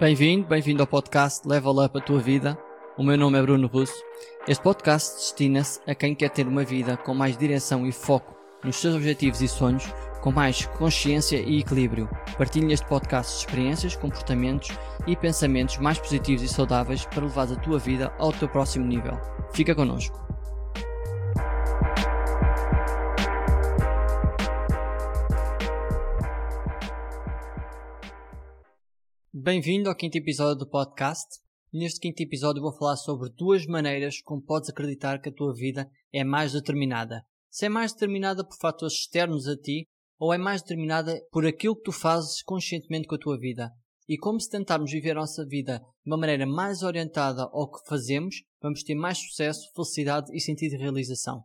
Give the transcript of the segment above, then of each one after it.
Bem-vindo, bem-vindo ao podcast Level Up a Tua Vida. O meu nome é Bruno Russo. Este podcast destina-se a quem quer ter uma vida com mais direção e foco nos seus objetivos e sonhos, com mais consciência e equilíbrio. Partilho neste podcast experiências, comportamentos e pensamentos mais positivos e saudáveis para levar a tua vida ao teu próximo nível. Fica connosco. Bem-vindo ao quinto episódio do podcast. Neste quinto episódio vou falar sobre duas maneiras como podes acreditar que a tua vida é mais determinada. Se é mais determinada por fatores externos a ti ou é mais determinada por aquilo que tu fazes conscientemente com a tua vida. E como se tentarmos viver a nossa vida de uma maneira mais orientada ao que fazemos, vamos ter mais sucesso, felicidade e sentido de realização.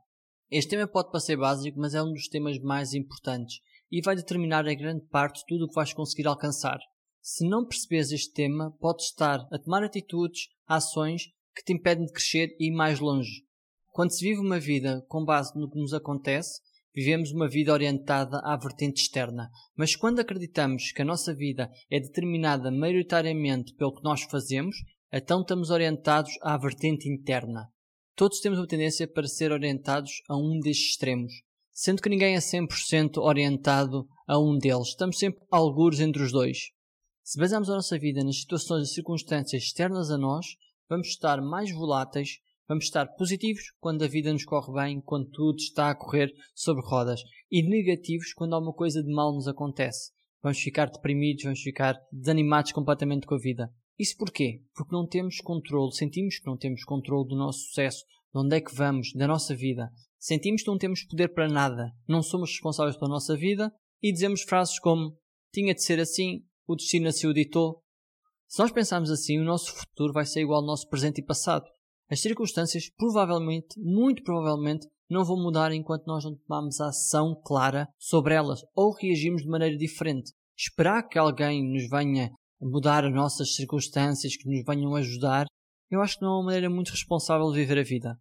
Este tema pode parecer básico, mas é um dos temas mais importantes e vai determinar a grande parte tudo o que vais conseguir alcançar. Se não percebes este tema, podes estar a tomar atitudes, ações que te impedem de crescer e ir mais longe. Quando se vive uma vida com base no que nos acontece, vivemos uma vida orientada à vertente externa. Mas quando acreditamos que a nossa vida é determinada maioritariamente pelo que nós fazemos, então estamos orientados à vertente interna. Todos temos uma tendência para ser orientados a um destes extremos, sendo que ninguém é 100% orientado a um deles. Estamos sempre algures entre os dois. Se basearmos a nossa vida nas situações e circunstâncias externas a nós, vamos estar mais voláteis, vamos estar positivos quando a vida nos corre bem, quando tudo está a correr sobre rodas, e negativos quando alguma coisa de mal nos acontece. Vamos ficar deprimidos, vamos ficar desanimados completamente com a vida. Isso porquê? Porque não temos controle, sentimos que não temos controle do nosso sucesso, de onde é que vamos, da nossa vida. Sentimos que não temos poder para nada, não somos responsáveis pela nossa vida e dizemos frases como tinha de ser assim, o destino assim o ditou. Se nós pensarmos assim, o nosso futuro vai ser igual ao nosso presente e passado. As circunstâncias, provavelmente, muito provavelmente, não vão mudar enquanto nós não tomarmos ação clara sobre elas ou reagirmos de maneira diferente. Esperar que alguém nos venha mudar as nossas circunstâncias, que nos venham ajudar, eu acho que não é uma maneira muito responsável de viver a vida.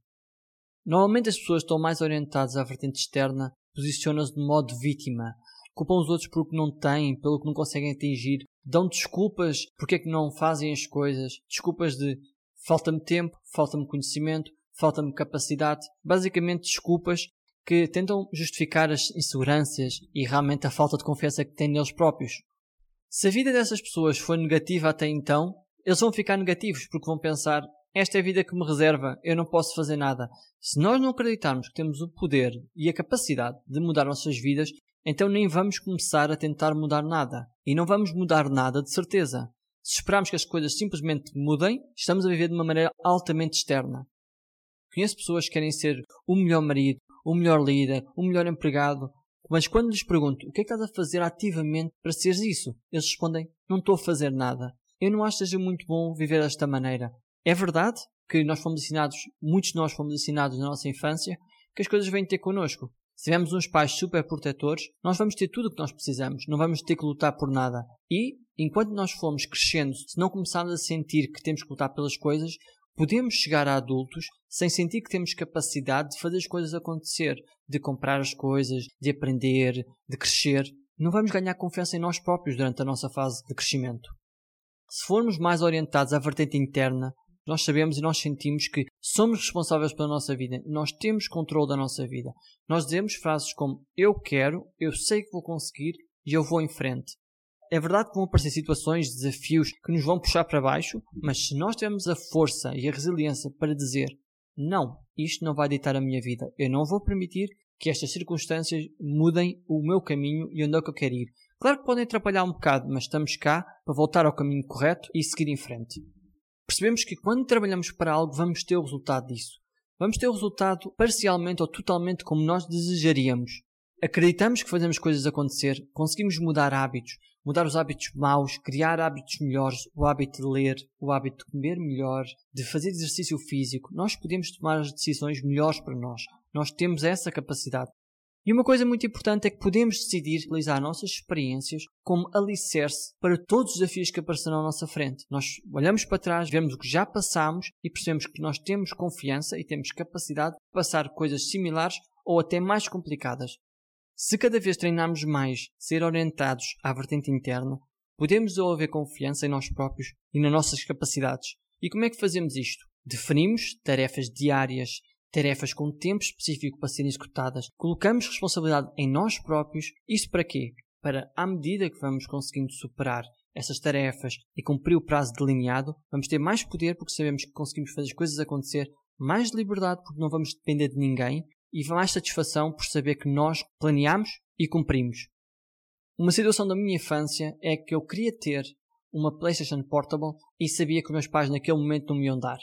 Normalmente as pessoas estão mais orientadas à vertente externa, posicionam-se de modo vítima, culpam os outros pelo que não têm, pelo que não conseguem atingir, dão desculpas porque é que não fazem as coisas, desculpas de falta-me tempo, falta-me conhecimento, falta-me capacidade, basicamente desculpas que tentam justificar as inseguranças e realmente a falta de confiança que têm neles próprios. Se a vida dessas pessoas foi negativa até então, eles vão ficar negativos porque vão pensar esta é a vida que me reserva, eu não posso fazer nada. Se nós não acreditarmos que temos o poder e a capacidade de mudar nossas vidas, então nem vamos começar a tentar mudar nada. E não vamos mudar nada de certeza. Se esperarmos que as coisas simplesmente mudem, estamos a viver de uma maneira altamente externa. Conheço pessoas que querem ser o melhor marido, o melhor líder, o melhor empregado, mas quando lhes pergunto o que é que estás a fazer ativamente para seres isso, eles respondem: Não estou a fazer nada. Eu não acho que seja muito bom viver desta maneira. É verdade que nós fomos ensinados, muitos de nós fomos ensinados na nossa infância, que as coisas vêm ter connosco. Se tivermos uns pais super protetores, nós vamos ter tudo o que nós precisamos, não vamos ter que lutar por nada. E, enquanto nós formos crescendo, se não começarmos a sentir que temos que lutar pelas coisas, podemos chegar a adultos sem sentir que temos capacidade de fazer as coisas acontecer, de comprar as coisas, de aprender, de crescer. Não vamos ganhar confiança em nós próprios durante a nossa fase de crescimento. Se formos mais orientados à vertente interna, nós sabemos e nós sentimos que somos responsáveis pela nossa vida, nós temos controle da nossa vida. Nós dizemos frases como eu quero, eu sei que vou conseguir e eu vou em frente. É verdade que vão aparecer situações, desafios que nos vão puxar para baixo, mas se nós tivermos a força e a resiliência para dizer não, isto não vai ditar a minha vida, eu não vou permitir que estas circunstâncias mudem o meu caminho e onde é que eu quero ir. Claro que podem atrapalhar um bocado, mas estamos cá para voltar ao caminho correto e seguir em frente percebemos que quando trabalhamos para algo vamos ter o resultado disso. Vamos ter o resultado parcialmente ou totalmente como nós desejaríamos. Acreditamos que fazemos coisas acontecer, conseguimos mudar hábitos, mudar os hábitos maus, criar hábitos melhores, o hábito de ler, o hábito de comer melhor, de fazer exercício físico. Nós podemos tomar as decisões melhores para nós. Nós temos essa capacidade. E uma coisa muito importante é que podemos decidir utilizar nossas experiências como alicerce para todos os desafios que aparecerão à nossa frente. Nós olhamos para trás, vemos o que já passamos e percebemos que nós temos confiança e temos capacidade de passar coisas similares ou até mais complicadas. Se cada vez treinarmos mais ser orientados à vertente interna, podemos desenvolver confiança em nós próprios e nas nossas capacidades. E como é que fazemos isto? Definimos tarefas diárias, tarefas com tempo específico para serem executadas, colocamos responsabilidade em nós próprios. Isso para quê? Para, à medida que vamos conseguindo superar essas tarefas e cumprir o prazo delineado, vamos ter mais poder porque sabemos que conseguimos fazer as coisas acontecer, mais liberdade porque não vamos depender de ninguém e mais satisfação por saber que nós planeamos e cumprimos. Uma situação da minha infância é que eu queria ter uma PlayStation Portable e sabia que meus pais naquele momento não me iam dar.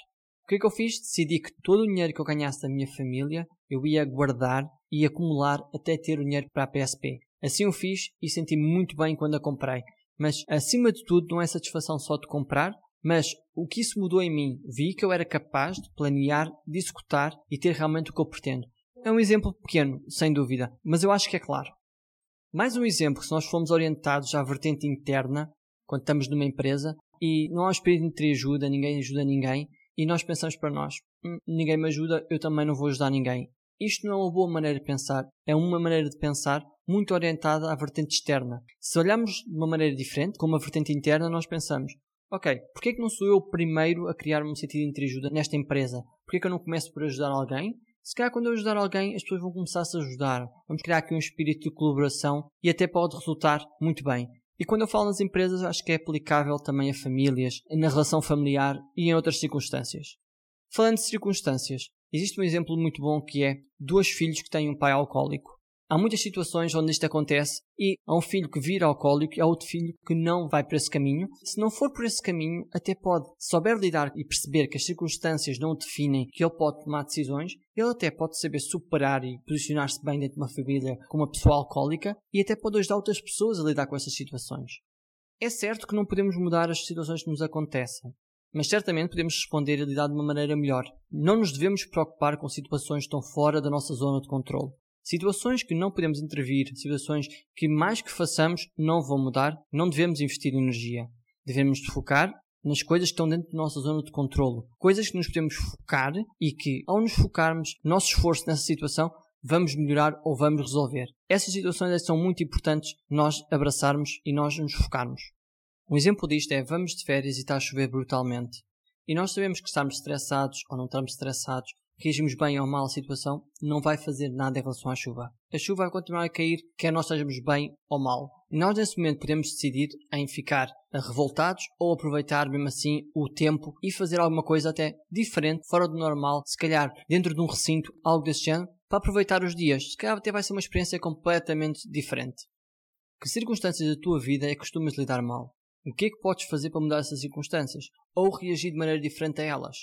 Que é que eu fiz? Decidi que todo o dinheiro que eu ganhasse da minha família eu ia guardar e acumular até ter o dinheiro para a PSP. Assim eu fiz e senti-me muito bem quando a comprei. Mas acima de tudo não é satisfação só de comprar, mas o que isso mudou em mim? Vi que eu era capaz de planear, de executar e ter realmente o que eu pretendo. É um exemplo pequeno, sem dúvida, mas eu acho que é claro. Mais um exemplo, se nós formos orientados à vertente interna, quando estamos numa empresa, e não há um espírito de ajuda, ninguém ajuda ninguém, e nós pensamos para nós, hum, ninguém me ajuda, eu também não vou ajudar ninguém. Isto não é uma boa maneira de pensar, é uma maneira de pensar muito orientada à vertente externa. Se olharmos de uma maneira diferente, com uma vertente interna, nós pensamos, ok, porquê é que não sou eu o primeiro a criar-me um sentido de ajuda nesta empresa? Porquê é que eu não começo por ajudar alguém? Se calhar quando eu ajudar alguém, as pessoas vão começar a se ajudar. Vamos criar aqui um espírito de colaboração e até pode resultar muito bem. E quando eu falo nas empresas, acho que é aplicável também a famílias, na relação familiar e em outras circunstâncias. Falando de circunstâncias, existe um exemplo muito bom que é dois filhos que têm um pai alcoólico. Há muitas situações onde isto acontece e há um filho que vira alcoólico e há outro filho que não vai por esse caminho. Se não for por esse caminho, até pode, souber lidar e perceber que as circunstâncias não o definem, que ele pode tomar decisões, ele até pode saber superar e posicionar-se bem dentro de uma família com uma pessoa alcoólica e até pode ajudar outras pessoas a lidar com essas situações. É certo que não podemos mudar as situações que nos acontecem, mas certamente podemos responder e lidar de uma maneira melhor. Não nos devemos preocupar com situações que estão fora da nossa zona de controle. Situações que não podemos intervir, situações que mais que façamos não vão mudar, não devemos investir energia. Devemos focar nas coisas que estão dentro da nossa zona de controlo. Coisas que nos podemos focar e que, ao nos focarmos nosso esforço nessa situação, vamos melhorar ou vamos resolver. Essas situações é são muito importantes nós abraçarmos e nós nos focarmos. Um exemplo disto é vamos de férias e está a chover brutalmente. E nós sabemos que estamos estressados ou não estamos estressados, reagimos bem ou mal à situação, não vai fazer nada em relação à chuva. A chuva vai continuar a cair, quer nós estejamos bem ou mal. Nós nesse momento podemos decidir em ficar revoltados ou aproveitar mesmo assim o tempo e fazer alguma coisa até diferente, fora do normal, se calhar dentro de um recinto, algo desse género, para aproveitar os dias. Se calhar até vai ser uma experiência completamente diferente. Que circunstâncias da tua vida é que costumas lidar mal? O que é que podes fazer para mudar essas circunstâncias? Ou reagir de maneira diferente a elas?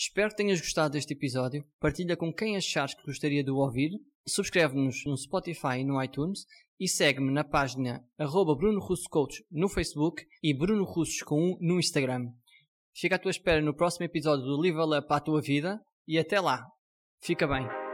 Espero que tenhas gostado deste episódio. Partilha com quem achares que gostaria de o ouvir. Subscreve-nos no Spotify e no iTunes. E segue-me na página arroba Bruno Russo Coach no Facebook e Bruno Russos com um no Instagram. Fica à tua espera no próximo episódio do Level Up à tua vida e até lá. Fica bem.